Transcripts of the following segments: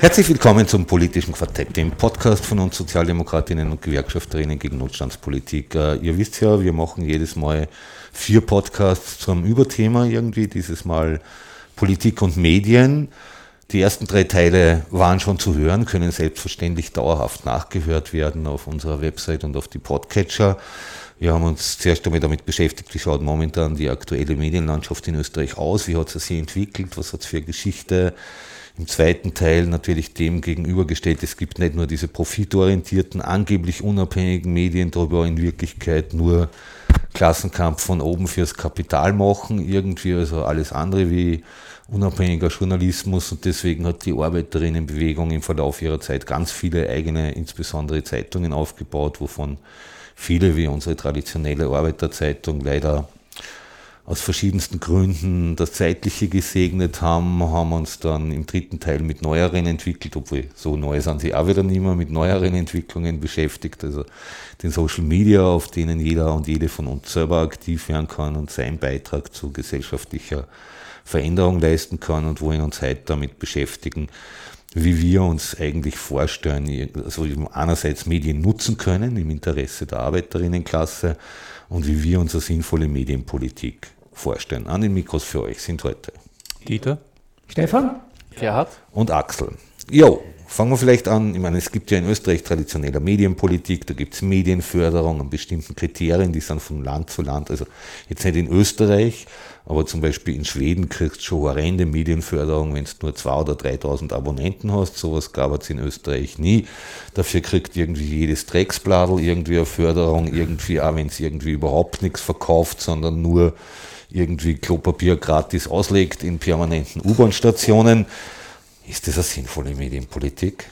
Herzlich willkommen zum politischen Quartett, dem Podcast von uns Sozialdemokratinnen und Gewerkschafterinnen gegen Notstandspolitik. Äh, ihr wisst ja, wir machen jedes Mal vier Podcasts zum Überthema irgendwie, dieses Mal Politik und Medien. Die ersten drei Teile waren schon zu hören, können selbstverständlich dauerhaft nachgehört werden auf unserer Website und auf die Podcatcher. Wir haben uns zuerst einmal damit beschäftigt, wie schaut momentan die aktuelle Medienlandschaft in Österreich aus, wie hat sie sich entwickelt, was hat es für Geschichte, im zweiten Teil natürlich dem gegenübergestellt, es gibt nicht nur diese profitorientierten, angeblich unabhängigen Medien, darüber in Wirklichkeit nur Klassenkampf von oben fürs Kapital machen, irgendwie, also alles andere wie unabhängiger Journalismus und deswegen hat die Arbeiterinnenbewegung im Verlauf ihrer Zeit ganz viele eigene, insbesondere Zeitungen aufgebaut, wovon viele wie unsere traditionelle Arbeiterzeitung leider aus verschiedensten Gründen das Zeitliche gesegnet haben, haben uns dann im dritten Teil mit neueren entwickelt, obwohl so neu sind sie auch wieder nicht mehr, mit neueren Entwicklungen beschäftigt, also den Social Media, auf denen jeder und jede von uns selber aktiv werden kann und seinen Beitrag zu gesellschaftlicher Veränderung leisten kann und wo wir uns heute damit beschäftigen, wie wir uns eigentlich vorstellen, also einerseits Medien nutzen können im Interesse der Arbeiterinnenklasse und wie wir unsere sinnvolle Medienpolitik vorstellen. An den Mikros für euch sind heute Dieter, Stefan, Gerhard und Axel. Jo, fangen wir vielleicht an. Ich meine, es gibt ja in Österreich traditionelle Medienpolitik, da gibt es Medienförderung an bestimmten Kriterien, die sind von Land zu Land, also jetzt nicht in Österreich, aber zum Beispiel in Schweden kriegst du schon horrende Medienförderung, wenn du nur 2.000 oder 3.000 Abonnenten hast. Sowas gab es in Österreich nie. Dafür kriegt irgendwie jedes Drecksbladel irgendwie eine Förderung, irgendwie, auch wenn es irgendwie überhaupt nichts verkauft, sondern nur irgendwie Klopapier gratis auslegt in permanenten U-Bahn-Stationen. Ist das eine sinnvolle Medienpolitik?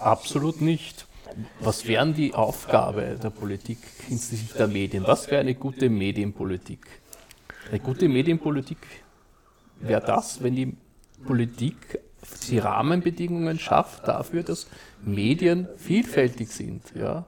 Absolut nicht. Was wäre die Aufgabe der Politik hinsichtlich der Medien? Was wäre eine gute Medienpolitik? Eine gute Medienpolitik wäre das, wenn die Politik die Rahmenbedingungen schafft dafür, dass Medien vielfältig sind. Ja?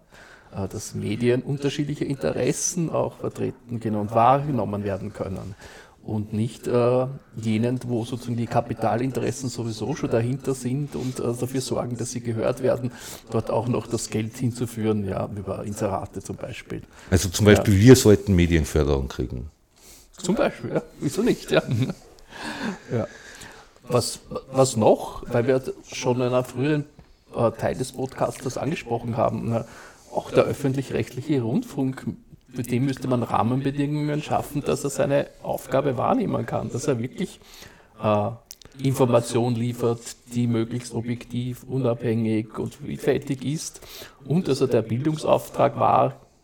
Äh, dass Medien unterschiedliche Interessen auch vertreten können und wahrgenommen werden können. Und nicht äh, jenen, wo sozusagen die Kapitalinteressen sowieso schon dahinter sind und äh, dafür sorgen, dass sie gehört werden, dort auch noch das Geld hinzuführen, ja, über Inserate zum Beispiel. Also zum Beispiel, ja. wir sollten Medienförderung kriegen. Zum Beispiel, ja. Wieso nicht, ja. ja. Was, was noch, weil wir schon in einem früheren äh, Teil des Podcasters angesprochen haben, auch der öffentlich-rechtliche Rundfunk, mit dem müsste man Rahmenbedingungen schaffen, dass er seine Aufgabe wahrnehmen kann, dass er wirklich äh, Information liefert, die möglichst objektiv, unabhängig und vielfältig ist und dass er der Bildungsauftrag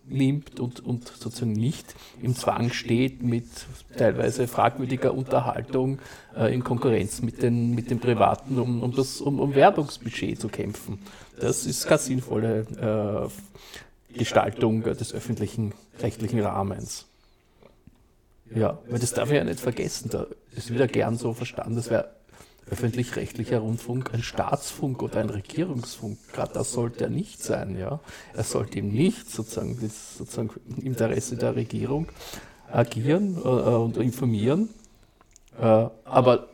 wahrnimmt und, und sozusagen nicht im Zwang steht, mit teilweise fragwürdiger Unterhaltung äh, in Konkurrenz mit den, mit den Privaten um, um, das, um, um Werbungsbudget zu kämpfen. Das ist keine sinnvolle äh, Gestaltung des öffentlichen rechtlichen Rahmens. Ja, weil das darf ich ja nicht vergessen. Da ist wieder gern so verstanden, das wäre öffentlich-rechtlicher Rundfunk ein Staatsfunk oder ein Regierungsfunk. Gerade das sollte er nicht sein. Ja? Er sollte eben nicht sozusagen, sozusagen im Interesse der Regierung agieren äh, und informieren. Äh, aber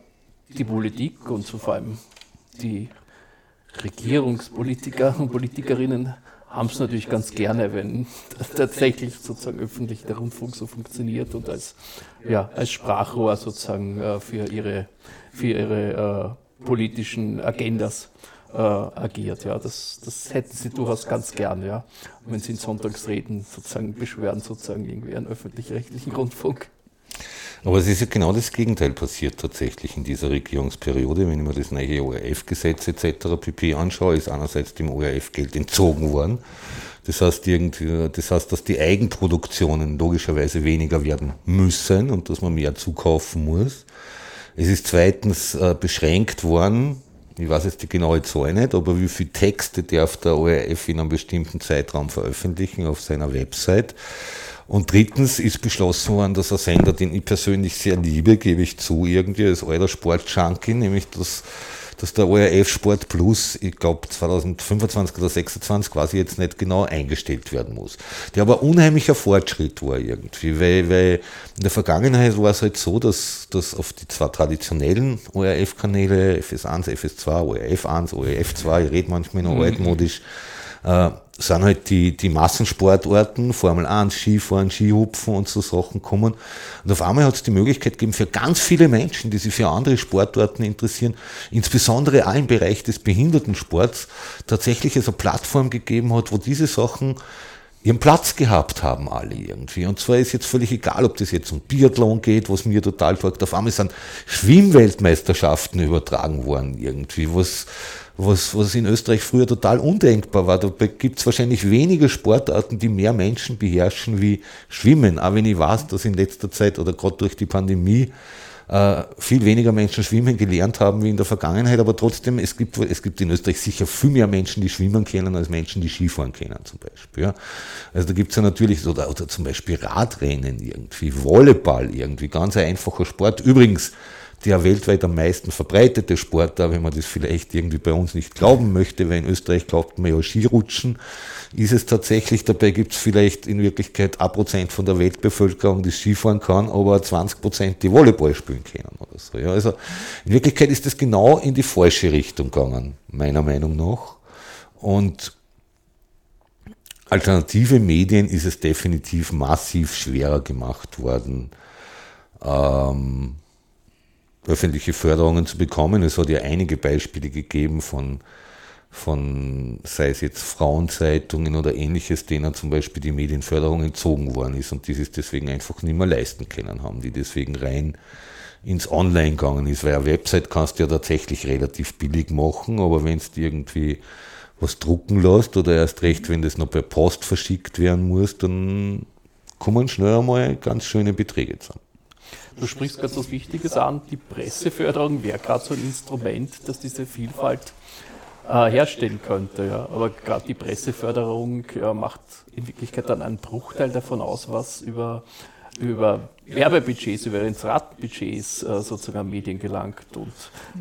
die Politik und vor allem die Regierungspolitiker und Politikerinnen haben es natürlich ganz gerne, wenn tatsächlich sozusagen öffentlich der Rundfunk so funktioniert und als, ja, als Sprachrohr sozusagen äh, für ihre, für ihre äh, politischen Agendas äh, agiert. Ja, das, das hätten sie durchaus ganz gern, ja, wenn sie in Sonntagsreden sozusagen beschweren, sozusagen irgendwie einen öffentlich-rechtlichen Rundfunk. Aber es ist ja genau das Gegenteil passiert tatsächlich in dieser Regierungsperiode. Wenn ich mir das neue ORF-Gesetz etc. pp. anschaue, ist einerseits dem ORF Geld entzogen worden. Das heißt, das heißt, dass die Eigenproduktionen logischerweise weniger werden müssen und dass man mehr zukaufen muss. Es ist zweitens äh, beschränkt worden, ich weiß jetzt die genaue Zahl nicht, aber wie viele Texte darf der ORF in einem bestimmten Zeitraum veröffentlichen auf seiner Website. Und drittens ist beschlossen worden, dass ein Sender, den ich persönlich sehr liebe, gebe ich zu, irgendwie als alter Sportjunkie, nämlich das dass der ORF Sport Plus, ich glaube 2025 oder 2026 quasi jetzt nicht genau eingestellt werden muss. Der aber unheimlicher Fortschritt war irgendwie, weil, weil in der Vergangenheit war es halt so, dass, dass auf die zwei traditionellen ORF-Kanäle, FS1, FS2, ORF1, ORF2, ich rede manchmal noch mhm. altmodisch, äh, sind halt die, die Massensportarten, Formel 1, Skifahren, Skihupfen und so Sachen kommen. Und auf einmal hat es die Möglichkeit gegeben, für ganz viele Menschen, die sich für andere Sportarten interessieren, insbesondere auch im Bereich des Behindertensports, tatsächlich eine Plattform gegeben hat, wo diese Sachen ihren Platz gehabt haben alle irgendwie. Und zwar ist jetzt völlig egal, ob das jetzt um Biathlon geht, was mir total taugt. Auf einmal sind Schwimmweltmeisterschaften übertragen worden irgendwie, was was, was in Österreich früher total undenkbar war. Da gibt es wahrscheinlich weniger Sportarten, die mehr Menschen beherrschen wie Schwimmen. Auch wenn ich weiß, dass in letzter Zeit oder gerade durch die Pandemie äh, viel weniger Menschen schwimmen gelernt haben wie in der Vergangenheit, aber trotzdem, es gibt, es gibt in Österreich sicher viel mehr Menschen, die schwimmen können, als Menschen, die Skifahren können zum Beispiel. Also da gibt es ja natürlich, oder, oder zum Beispiel Radrennen irgendwie, Volleyball irgendwie, ganz ein einfacher Sport. Übrigens, der weltweit am meisten verbreitete Sport, da wenn man das vielleicht irgendwie bei uns nicht glauben möchte, weil in Österreich glaubt man ja Skirutschen, ist es tatsächlich, dabei gibt es vielleicht in Wirklichkeit ein Prozent von der Weltbevölkerung, die Skifahren kann, aber 20 Prozent, die Volleyball spielen können oder so. Ja, also in Wirklichkeit ist das genau in die falsche Richtung gegangen, meiner Meinung nach. Und alternative Medien ist es definitiv massiv schwerer gemacht worden, ähm, öffentliche Förderungen zu bekommen. Es hat ja einige Beispiele gegeben von, von sei es jetzt Frauenzeitungen oder ähnliches, denen zum Beispiel die Medienförderung entzogen worden ist und die es deswegen einfach nicht mehr leisten können haben, die deswegen rein ins Online gegangen ist, weil eine Website kannst du ja tatsächlich relativ billig machen, aber wenn es irgendwie was drucken lässt oder erst recht, wenn das noch per Post verschickt werden muss, dann kommen schnell einmal ganz schöne Beträge zusammen. Du sprichst ganz was Wichtiges an, die Presseförderung wäre gerade so ein Instrument, das diese Vielfalt äh, herstellen könnte. Ja. Aber gerade die Presseförderung ja, macht in Wirklichkeit dann einen Bruchteil davon aus, was über, über Werbebudgets, über Inseratbudgets äh, sozusagen an Medien gelangt. Und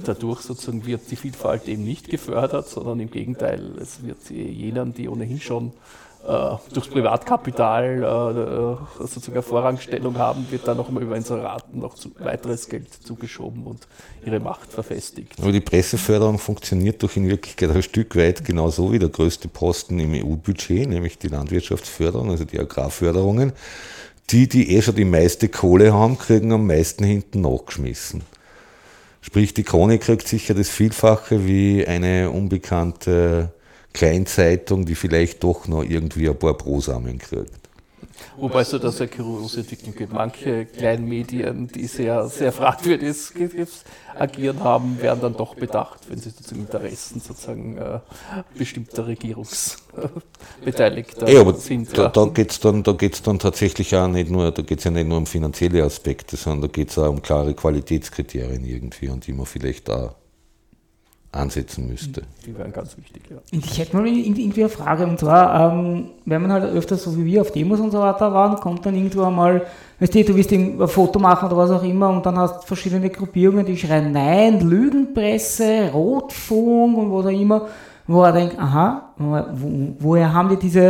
dadurch sozusagen wird die Vielfalt eben nicht gefördert, sondern im Gegenteil, es wird jenen, die ohnehin schon äh, durchs Privatkapital äh, sozusagen Vorrangstellung haben, wird dann nochmal über Inseraten noch weiteres Geld zugeschoben und ihre Macht verfestigt. Aber die Presseförderung funktioniert doch in Wirklichkeit ein Stück weit genauso wie der größte Posten im EU-Budget, nämlich die Landwirtschaftsförderung, also die Agrarförderungen. Die, die eh schon die meiste Kohle haben, kriegen am meisten hinten nachgeschmissen. Sprich, die Krone kriegt sicher das Vielfache wie eine unbekannte Kleinzeitung, die vielleicht doch noch irgendwie ein paar Prosamen kriegt. Wobei es da eine kuriose Entwicklung gibt. Manche Kleinmedien, die sehr, sehr fragwürdig agieren haben, werden dann doch bedacht, wenn sie zu Interessen sozusagen äh, bestimmter Regierungsbeteiligter ja, aber sind. Da, ja. da geht es dann, dann tatsächlich auch nicht nur, da geht ja nicht nur um finanzielle Aspekte, sondern da geht es auch um klare Qualitätskriterien irgendwie und die man vielleicht da ansetzen müsste. Die wären ganz wichtig, ja. Ich hätte mal irgendwie eine Frage, und zwar, ähm, wenn man halt öfters so wie wir auf Demos und so weiter waren, kommt dann irgendwo einmal, weißt du, du willst ein Foto machen oder was auch immer und dann hast du verschiedene Gruppierungen, die schreien Nein, Lügenpresse, Rotfunk und was auch immer, wo er denkt, aha, wo, woher haben die diese,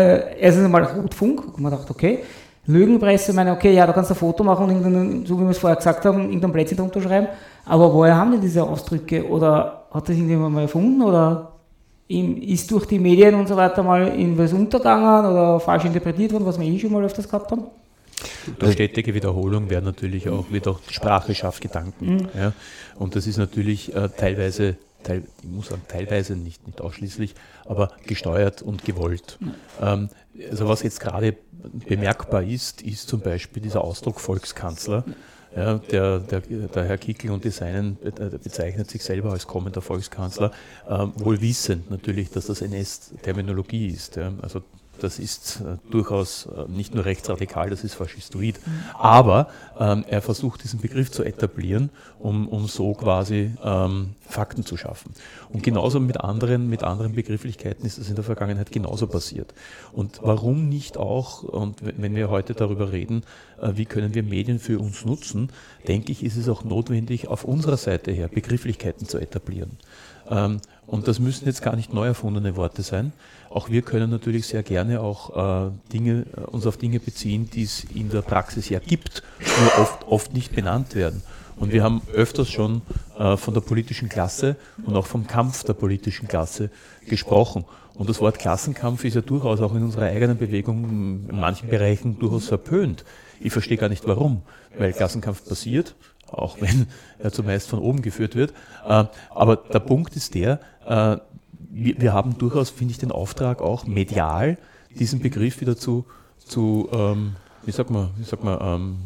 erstens einmal Rotfunk, und man dachte, okay, Lügenpresse, meine, okay, ja, da kannst du ein Foto machen und so wie wir es vorher gesagt haben, irgendein Plätzchen drunter schreiben, aber woher haben die diese Ausdrücke oder hat das irgendjemand mal erfunden oder ist durch die Medien und so weiter mal in was untergegangen oder falsch interpretiert worden, was wir eh schon mal öfters gehabt haben? Durch stetige Wiederholung werden natürlich auch, wird auch Sprache schafft Gedanken. Mhm. Ja? Und das ist natürlich äh, teilweise, teil, ich muss sagen, teilweise nicht, nicht ausschließlich, aber gesteuert und gewollt. Mhm. Ähm, also was jetzt gerade bemerkbar ist, ist zum Beispiel dieser Ausdruck Volkskanzler. Ja, der, der, der, Herr Kickel und die Seinen bezeichnet sich selber als kommender Volkskanzler, äh, wohl wissend natürlich, dass das NS-Terminologie ist. Ja. Also das ist äh, durchaus äh, nicht nur rechtsradikal, das ist faschistoid. Aber ähm, er versucht diesen Begriff zu etablieren, um, um so quasi ähm, Fakten zu schaffen. Und genauso mit anderen, mit anderen Begrifflichkeiten ist das in der Vergangenheit genauso passiert. Und warum nicht auch, und wenn wir heute darüber reden, äh, wie können wir Medien für uns nutzen, denke ich, ist es auch notwendig, auf unserer Seite her Begrifflichkeiten zu etablieren. Ähm, und das müssen jetzt gar nicht neu erfundene Worte sein. Auch wir können natürlich sehr gerne auch äh, Dinge, äh, uns auf Dinge beziehen, die es in der Praxis ja gibt, nur oft, oft nicht benannt werden. Und wir haben öfters schon äh, von der politischen Klasse und auch vom Kampf der politischen Klasse gesprochen. Und das Wort Klassenkampf ist ja durchaus auch in unserer eigenen Bewegung in manchen Bereichen durchaus verpönt. Ich verstehe gar nicht warum, weil Klassenkampf passiert, auch wenn er zumeist von oben geführt wird. Äh, aber der Punkt ist der, äh, wir haben durchaus, finde ich, den Auftrag auch medial, diesen Begriff wieder zu, zu ähm, wie sagt man, wie sagt man, ähm,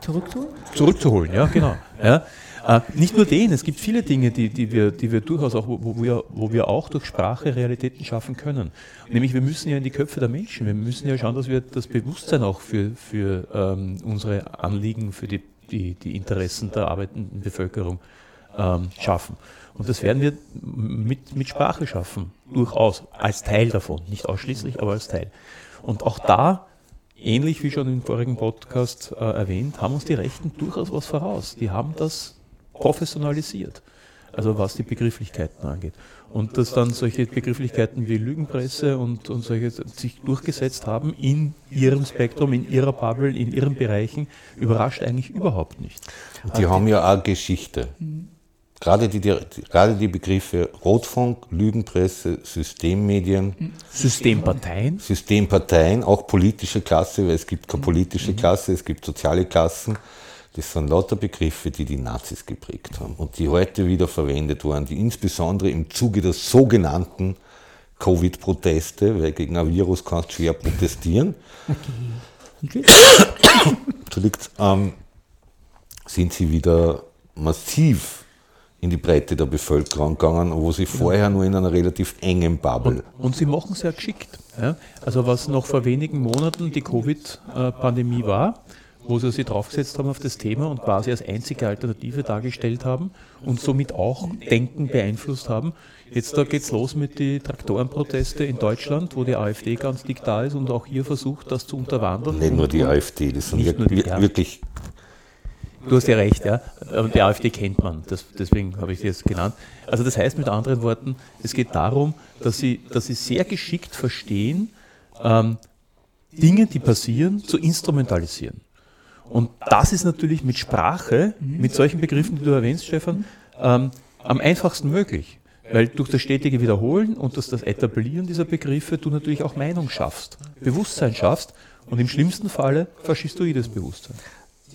Zurückzuholen? Zurückzuholen, ja, genau. Ja. Äh, nicht nur den, es gibt viele Dinge, die, die, wir, die wir durchaus auch, wo, wo, wir, wo wir auch durch Sprache Realitäten schaffen können. Nämlich wir müssen ja in die Köpfe der Menschen, wir müssen ja schauen, dass wir das Bewusstsein auch für, für ähm, unsere Anliegen, für die, die, die Interessen der arbeitenden Bevölkerung ähm, schaffen. Und das werden wir mit, mit Sprache schaffen, durchaus, als Teil davon, nicht ausschließlich, aber als Teil. Und auch da ähnlich wie schon im vorigen Podcast äh, erwähnt, haben uns die Rechten durchaus was voraus. Die haben das professionalisiert, also was die Begrifflichkeiten angeht. Und dass dann solche Begrifflichkeiten wie Lügenpresse und, und solche sich durchgesetzt haben in ihrem Spektrum, in ihrer Bubble, in ihren Bereichen, überrascht eigentlich überhaupt nicht. Die haben ja auch Geschichte. Gerade die, die, gerade die Begriffe Rotfunk, Lügenpresse, Systemmedien. Systemparteien. Systemparteien, auch politische Klasse, weil es gibt keine politische Klasse, es gibt soziale Klassen. Das sind lauter Begriffe, die die Nazis geprägt haben und die heute wieder verwendet wurden, die insbesondere im Zuge der sogenannten Covid-Proteste, weil gegen ein Virus kannst du schwer protestieren, okay. ähm, sind sie wieder massiv in die Breite der Bevölkerung gegangen, wo sie vorher nur in einer relativ engen Bubble. Und, und sie machen es sehr geschickt. Ja? Also was noch vor wenigen Monaten die Covid-Pandemie war, wo sie sich draufgesetzt haben auf das Thema und quasi als einzige Alternative dargestellt haben und somit auch Denken beeinflusst haben. Jetzt da geht's los mit den Traktorenproteste in Deutschland, wo die AfD ganz dick da ist und auch hier versucht, das zu unterwandern. Nicht nur die AfD, das sind wirklich, wirklich Du hast ja recht, ja. Die AfD kennt man, das, deswegen habe ich sie jetzt genannt. Also das heißt mit anderen Worten, es geht darum, dass sie, dass sie sehr geschickt verstehen, ähm, Dinge, die passieren, zu instrumentalisieren. Und das ist natürlich mit Sprache, mit solchen Begriffen, die du erwähnst, Stefan, ähm, am einfachsten möglich. Weil durch das stetige Wiederholen und durch das Etablieren dieser Begriffe du natürlich auch Meinung schaffst, Bewusstsein schaffst und im schlimmsten Falle faschistoides Bewusstsein.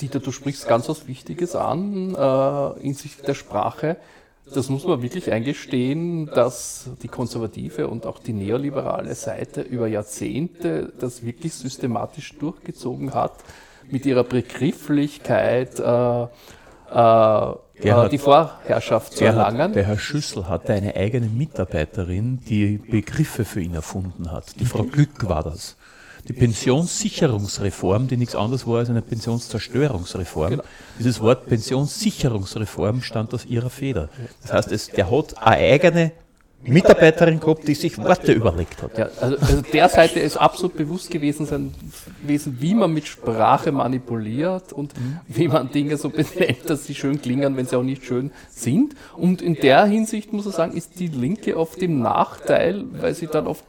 Dieter, du sprichst ganz was Wichtiges an äh, hinsichtlich der Sprache. Das muss man wirklich eingestehen, dass die konservative und auch die neoliberale Seite über Jahrzehnte das wirklich systematisch durchgezogen hat mit ihrer Begrifflichkeit äh, äh, Gerhard, die Vorherrschaft zu erlangen. Der Herr Schüssel hatte eine eigene Mitarbeiterin, die Begriffe für ihn erfunden hat. Die Frau Glück war das. Die Pensionssicherungsreform, die nichts anderes war als eine Pensionszerstörungsreform. Genau. Dieses Wort Pensionssicherungsreform stand aus ihrer Feder. Das heißt, es, der hat eine eigene Mitarbeiterin gehabt, die sich Worte überlegt hat. Ja, also, also der Seite ist absolut bewusst gewesen, sein, gewesen, wie man mit Sprache manipuliert und wie man Dinge so benennt, dass sie schön klingen, wenn sie auch nicht schön sind. Und in der Hinsicht muss ich sagen, ist die Linke auf dem Nachteil, weil sie dann oft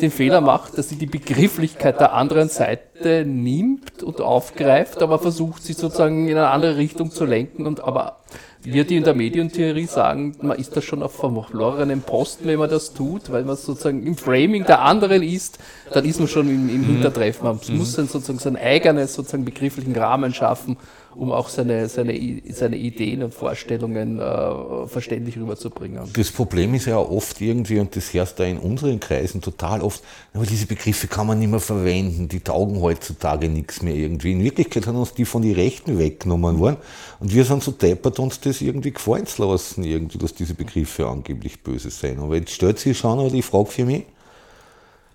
den Fehler macht, dass sie die Begrifflichkeit der anderen Seite nimmt und aufgreift, aber versucht, sie sozusagen in eine andere Richtung zu lenken und aber wir, die in der Medientheorie sagen, man ist da schon auf verlorenen Posten, wenn man das tut, weil man sozusagen im Framing der anderen ist, dann ist man schon im, im mhm. Hintertreffen. Man mhm. muss dann sozusagen seinen eigenen sozusagen begrifflichen Rahmen schaffen, um auch seine, seine, seine Ideen und Vorstellungen äh, verständlich rüberzubringen. Das Problem ist ja oft irgendwie, und das herrscht da in unseren Kreisen total oft, aber diese Begriffe kann man nicht mehr verwenden, die taugen heutzutage nichts mehr irgendwie. In Wirklichkeit haben uns die von den Rechten weggenommen worden und wir sind so deppert, uns das irgendwie gefallen zu lassen, irgendwie, dass diese Begriffe angeblich böse sein. Aber jetzt stellt sich schon aber die Frage für mich,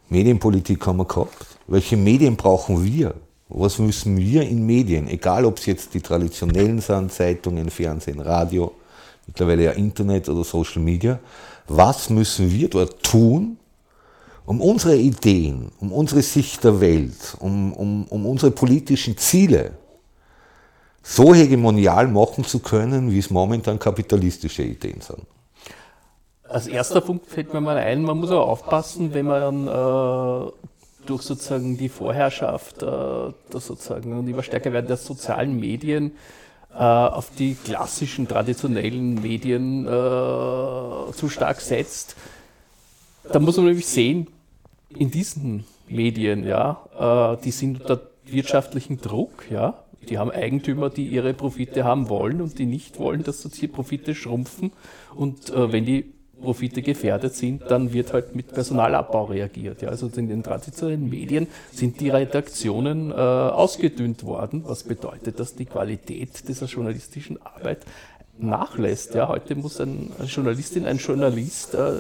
Medienpolitik haben wir gehabt. Welche Medien brauchen wir? Was müssen wir in Medien, egal ob es jetzt die traditionellen sind, Zeitungen, Fernsehen, Radio, mittlerweile ja Internet oder Social Media, was müssen wir dort tun, um unsere Ideen, um unsere Sicht der Welt, um, um, um unsere politischen Ziele so hegemonial machen zu können, wie es momentan kapitalistische Ideen sind. Als erster Punkt fällt mir mal ein, man muss auch aufpassen, wenn man äh, durch sozusagen die Vorherrschaft, äh, sozusagen und immer stärker werden der sozialen Medien äh, auf die klassischen traditionellen Medien äh, zu stark setzt. Da muss man nämlich sehen, in diesen Medien, ja, äh, die sind unter wirtschaftlichen Druck, ja, die haben Eigentümer, die ihre Profite haben wollen und die nicht wollen, dass die Profite schrumpfen. Und äh, wenn die Profite gefährdet sind, dann wird halt mit Personalabbau reagiert. Ja, also in den traditionellen Medien sind die Redaktionen äh, ausgedünnt worden, was bedeutet, dass die Qualität dieser journalistischen Arbeit nachlässt. Ja, heute muss ein, eine Journalistin, ein Journalist äh,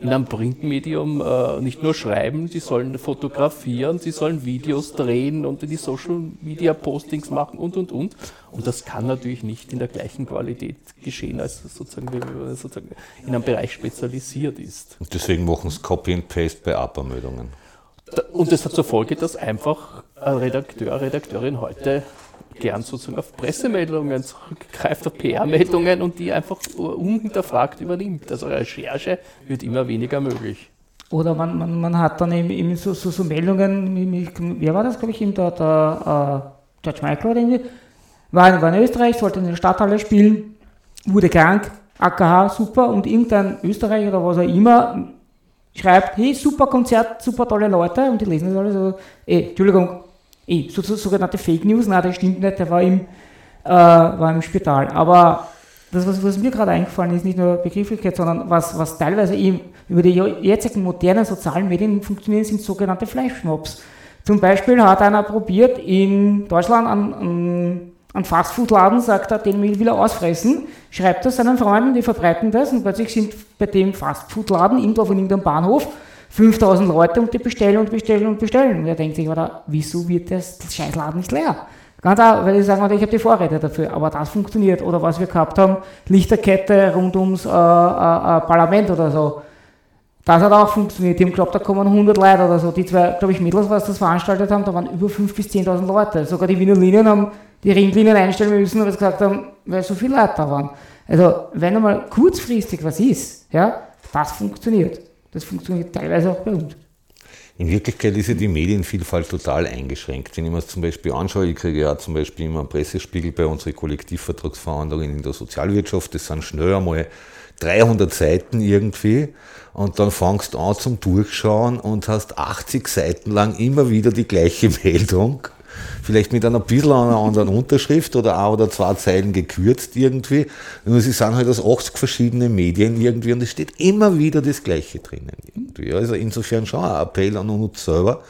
in einem Printmedium äh, nicht nur schreiben, sie sollen fotografieren, sie sollen Videos drehen und die Social Media Postings machen und und und. Und das kann natürlich nicht in der gleichen Qualität geschehen, als sozusagen, wenn man sozusagen in einem Bereich spezialisiert ist. Und deswegen machen es Copy and Paste bei APA-Meldungen. Und das hat zur Folge, dass einfach ein Redakteur, Redakteurin heute gern sozusagen auf Pressemeldungen zurückgreift, auf PR-Meldungen und die einfach unhinterfragt übernimmt. Also Recherche wird immer weniger möglich. Oder man, man, man hat dann eben, eben so, so, so, Meldungen, wer war das, glaube ich, der, der uh, George Michael oder irgendwie, war, war in Österreich, sollte in der Stadthalle spielen, wurde krank, AKH, super, und irgendein Österreicher oder was auch immer schreibt, hey, super Konzert, super tolle Leute, und die lesen das alle so, ey, Entschuldigung, eh, so, so, sogenannte Fake News, nein, das stimmt nicht, der war im, äh, war im Spital. Aber das, was, was mir gerade eingefallen ist, nicht nur Begrifflichkeit, sondern was, was teilweise eben über die jetzigen modernen sozialen Medien funktionieren, sind sogenannte Fleischschnobs. Zum Beispiel hat einer probiert, in Deutschland an, an, an Fastfood-Laden, sagt er, den will er ausfressen, schreibt das seinen Freunden, die verbreiten das und plötzlich sind bei dem Fastfood-Laden irgendwo von irgendeinem Bahnhof 5000 Leute und die bestellen und bestellen und bestellen. Und er denkt sich, oder, wieso wird das, das Scheißladen nicht leer? Ganz auch, weil ich sagen, ich habe die Vorräte dafür, aber das funktioniert. Oder was wir gehabt haben, Lichterkette rund ums äh, äh, äh Parlament oder so. Das hat auch funktioniert. Die haben geglaubt, da kommen 100 Leute oder so. Die zwei, glaube ich, Mädels, was das veranstaltet haben, da waren über 5.000 bis 10.000 Leute. Sogar die Wiener Linien haben die Ringlinien einstellen müssen, weil sie gesagt haben, weil so viele Leute da waren. Also, wenn einmal kurzfristig was ist, ja, das funktioniert. Das funktioniert teilweise auch bei uns. In Wirklichkeit ist ja die Medienvielfalt total eingeschränkt. Wenn ich mir das zum Beispiel anschaue, ich kriege ja zum Beispiel immer einen Pressespiegel bei unseren Kollektivvertragsverhandlungen in der Sozialwirtschaft, das sind schnell einmal 300 Seiten irgendwie und dann fangst du an zum Durchschauen und hast 80 Seiten lang immer wieder die gleiche Meldung vielleicht mit einer bisschen einer anderen Unterschrift oder ein oder zwei Zeilen gekürzt irgendwie. Nur sie sind halt aus 80 verschiedenen Medien irgendwie und es steht immer wieder das Gleiche drinnen irgendwie. Also insofern schon ein Appell an uns selber.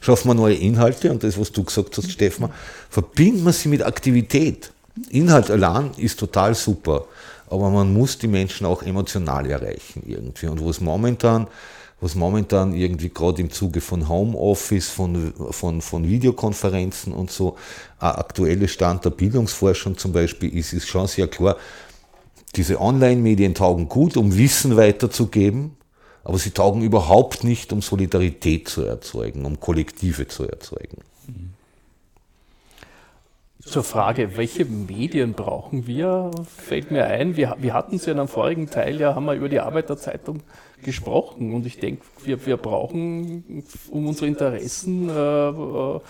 Schaffen wir neue Inhalte und das, was du gesagt hast, Stefan, verbinden wir sie mit Aktivität. Inhalt allein ist total super, aber man muss die Menschen auch emotional erreichen irgendwie. Und was momentan was momentan irgendwie gerade im Zuge von Homeoffice, von, von, von Videokonferenzen und so ein aktueller Stand der Bildungsforschung zum Beispiel ist, ist schon sehr klar, diese Online-Medien taugen gut, um Wissen weiterzugeben, aber sie taugen überhaupt nicht, um Solidarität zu erzeugen, um Kollektive zu erzeugen. Zur Frage, welche Medien brauchen wir, fällt mir ein, wir, wir hatten es ja in einem vorigen Teil, ja, haben wir über die Arbeiterzeitung gesprochen. Und ich denke, wir, wir brauchen, um unsere Interessen äh, äh,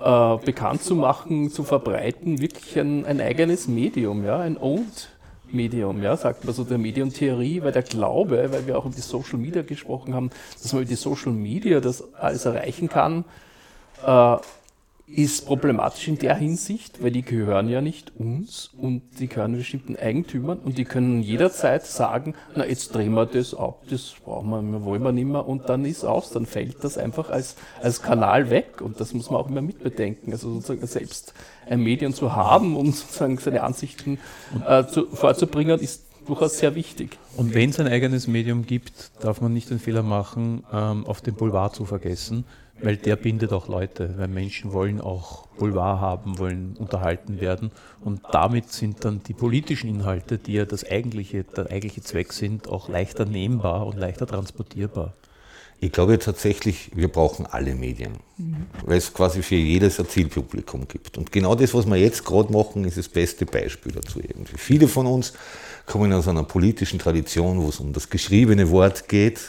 äh, bekannt zu machen, zu verbreiten, wirklich ein, ein eigenes Medium, ja, ein Owned Medium, ja, sagt man so der Medientheorie, weil der Glaube, weil wir auch über die Social Media gesprochen haben, dass man über die Social Media das alles erreichen kann, äh, ist problematisch in der Hinsicht, weil die gehören ja nicht uns und die gehören bestimmten Eigentümern und die können jederzeit sagen, na jetzt drehen wir das ab, das brauchen wir, wollen wir nicht mehr und dann ist aus, dann fällt das einfach als, als Kanal weg und das muss man auch immer mitbedenken. Also sozusagen selbst ein Medium zu haben, um sozusagen seine Ansichten äh, zu, vorzubringen, ist durchaus sehr wichtig. Und wenn es ein eigenes Medium gibt, darf man nicht den Fehler machen, ähm, auf den Boulevard zu vergessen, weil der bindet auch Leute, weil Menschen wollen auch Boulevard haben, wollen unterhalten werden und damit sind dann die politischen Inhalte, die ja das eigentliche, der eigentliche Zweck sind, auch leichter nehmbar und leichter transportierbar. Ich glaube tatsächlich, wir brauchen alle Medien, mhm. weil es quasi für jedes ein Zielpublikum gibt. Und genau das, was wir jetzt gerade machen, ist das beste Beispiel dazu irgendwie. Viele von uns kommen aus einer politischen Tradition, wo es um das geschriebene Wort geht.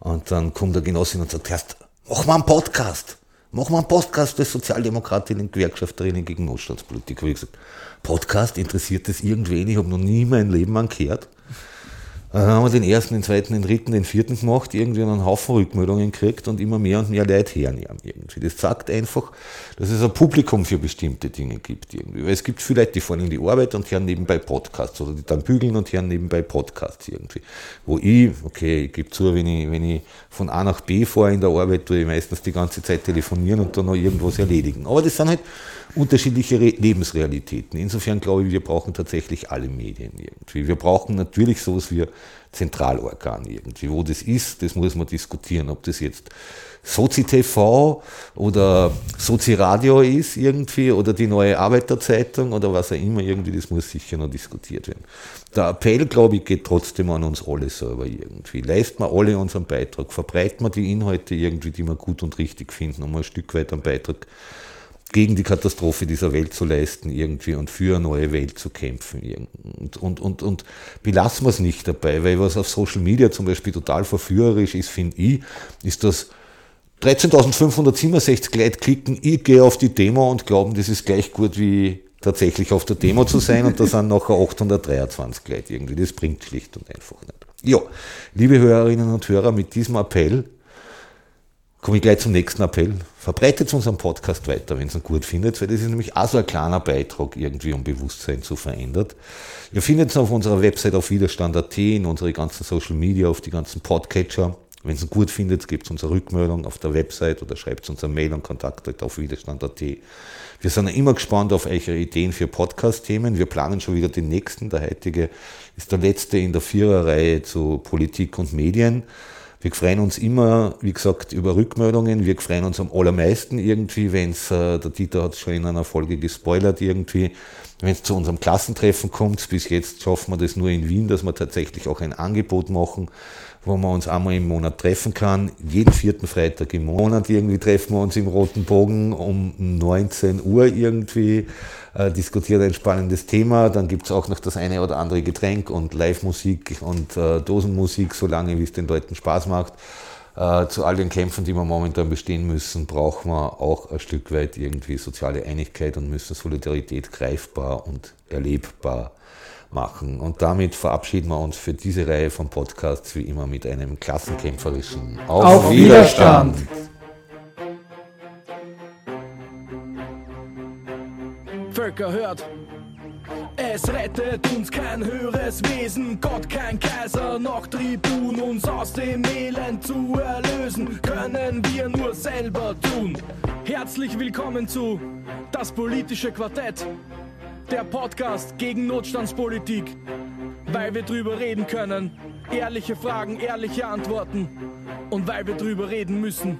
Und dann kommt der Genossin und sagt, erst, mach mal einen Podcast. Mach mal einen Podcast des Sozialdemokratinnen und Gewerkschafterinnen gegen Notstandspolitik. Habe ich gesagt, Podcast, interessiert das irgendwen? Ich habe noch nie mein Leben angehört. Dann haben wir den ersten, den zweiten, den dritten, den vierten gemacht, irgendwie einen Haufen Rückmeldungen gekriegt und immer mehr und mehr Leute hernehmen irgendwie. Das sagt einfach, dass es ein Publikum für bestimmte Dinge gibt irgendwie. Weil es gibt viele Leute, die fahren in die Arbeit und hören nebenbei Podcasts oder die dann bügeln und hören nebenbei Podcasts irgendwie. Wo ich, okay, ich gebe zu, wenn ich, wenn ich von A nach B fahre in der Arbeit, tue ich meistens die ganze Zeit telefonieren und dann noch irgendwas erledigen. Aber das sind halt unterschiedliche Re Lebensrealitäten. Insofern glaube ich, wir brauchen tatsächlich alle Medien irgendwie. Wir brauchen natürlich sowas wie Zentralorgan irgendwie. Wo das ist, das muss man diskutieren. Ob das jetzt Sozi TV oder Sozi Radio ist irgendwie oder die neue Arbeiterzeitung oder was auch immer irgendwie, das muss sicher noch diskutiert werden. Der Appell, glaube ich, geht trotzdem an uns alle selber irgendwie. Leisten wir alle unseren Beitrag, verbreiten wir die Inhalte irgendwie, die wir gut und richtig finden, um ein Stück weit einen Beitrag gegen die Katastrophe dieser Welt zu leisten irgendwie und für eine neue Welt zu kämpfen. Und, und, und, und belassen wir es nicht dabei, weil was auf Social Media zum Beispiel total verführerisch ist, finde ich, ist das 13.567 Leute klicken, ich gehe auf die Demo und glauben, das ist gleich gut wie tatsächlich auf der Demo zu sein und da sind nachher 823 Leute irgendwie. Das bringt schlicht und einfach nicht. Ja, liebe Hörerinnen und Hörer, mit diesem Appell komme ich gleich zum nächsten Appell. Verbreitet unseren Podcast weiter, wenn ihr ihn gut findet, weil das ist nämlich auch so ein kleiner Beitrag irgendwie, um Bewusstsein zu verändern. Ihr findet es auf unserer Website auf Widerstand.at, in unsere ganzen Social Media, auf die ganzen Podcatcher. Wenn ihr es gut findet, gebt uns eine Rückmeldung auf der Website oder schreibt uns eine Mail und kontaktet auf Widerstand.at. Wir sind immer gespannt auf eure Ideen für Podcast-Themen. Wir planen schon wieder den nächsten. Der heutige ist der letzte in der Viererreihe zu Politik und Medien. Wir freuen uns immer, wie gesagt, über Rückmeldungen. Wir freuen uns am allermeisten irgendwie, wenn es, äh, der Dieter hat es schon in einer Folge gespoilert irgendwie, wenn es zu unserem Klassentreffen kommt. Bis jetzt schaffen wir das nur in Wien, dass wir tatsächlich auch ein Angebot machen, wo man uns einmal im Monat treffen kann. Jeden vierten Freitag im Monat irgendwie treffen wir uns im Roten Bogen um 19 Uhr irgendwie äh, diskutiert ein spannendes Thema. Dann gibt es auch noch das eine oder andere Getränk und Live-Musik und äh, Dosenmusik, solange wie es den Leuten Spaß macht. Äh, zu all den Kämpfen, die wir momentan bestehen müssen, brauchen wir auch ein Stück weit irgendwie soziale Einigkeit und müssen Solidarität greifbar und erlebbar machen. Und damit verabschieden wir uns für diese Reihe von Podcasts wie immer mit einem klassenkämpferischen Auf, Auf Widerstand. Widerstand. Völker hört. Es rettet uns kein höheres Wesen, Gott kein Kaiser, noch Tribun, uns aus dem Elend zu erlösen, können wir nur selber tun. Herzlich willkommen zu Das politische Quartett, der Podcast gegen Notstandspolitik, weil wir drüber reden können, ehrliche Fragen, ehrliche Antworten. Und weil wir drüber reden müssen.